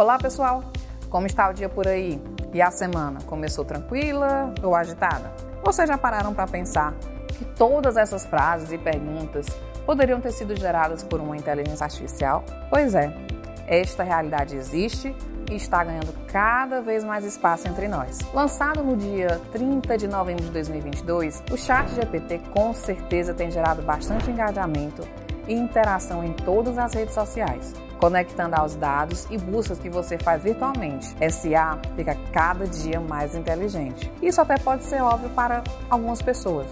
Olá, pessoal! Como está o dia por aí? E a semana? Começou tranquila ou agitada? Vocês já pararam para pensar que todas essas frases e perguntas poderiam ter sido geradas por uma inteligência artificial? Pois é, esta realidade existe e está ganhando cada vez mais espaço entre nós. Lançado no dia 30 de novembro de 2022, o Chat GPT com certeza tem gerado bastante engajamento e interação em todas as redes sociais, conectando aos dados e buscas que você faz virtualmente. SA fica cada dia mais inteligente. Isso até pode ser óbvio para algumas pessoas,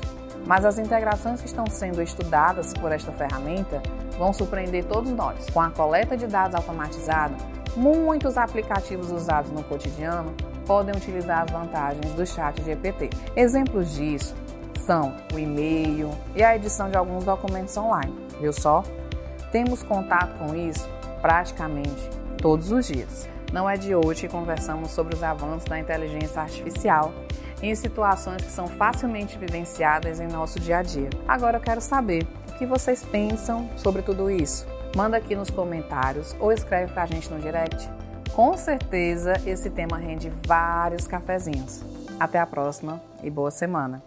mas as integrações que estão sendo estudadas por esta ferramenta vão surpreender todos nós. Com a coleta de dados automatizada, muitos aplicativos usados no cotidiano podem utilizar as vantagens do chat GPT. Exemplos disso são o e-mail e a edição de alguns documentos online. Viu só? Temos contato com isso praticamente todos os dias. Não é de hoje que conversamos sobre os avanços da inteligência artificial em situações que são facilmente vivenciadas em nosso dia a dia. Agora eu quero saber o que vocês pensam sobre tudo isso. Manda aqui nos comentários ou escreve pra gente no direct. Com certeza esse tema rende vários cafezinhos. Até a próxima e boa semana!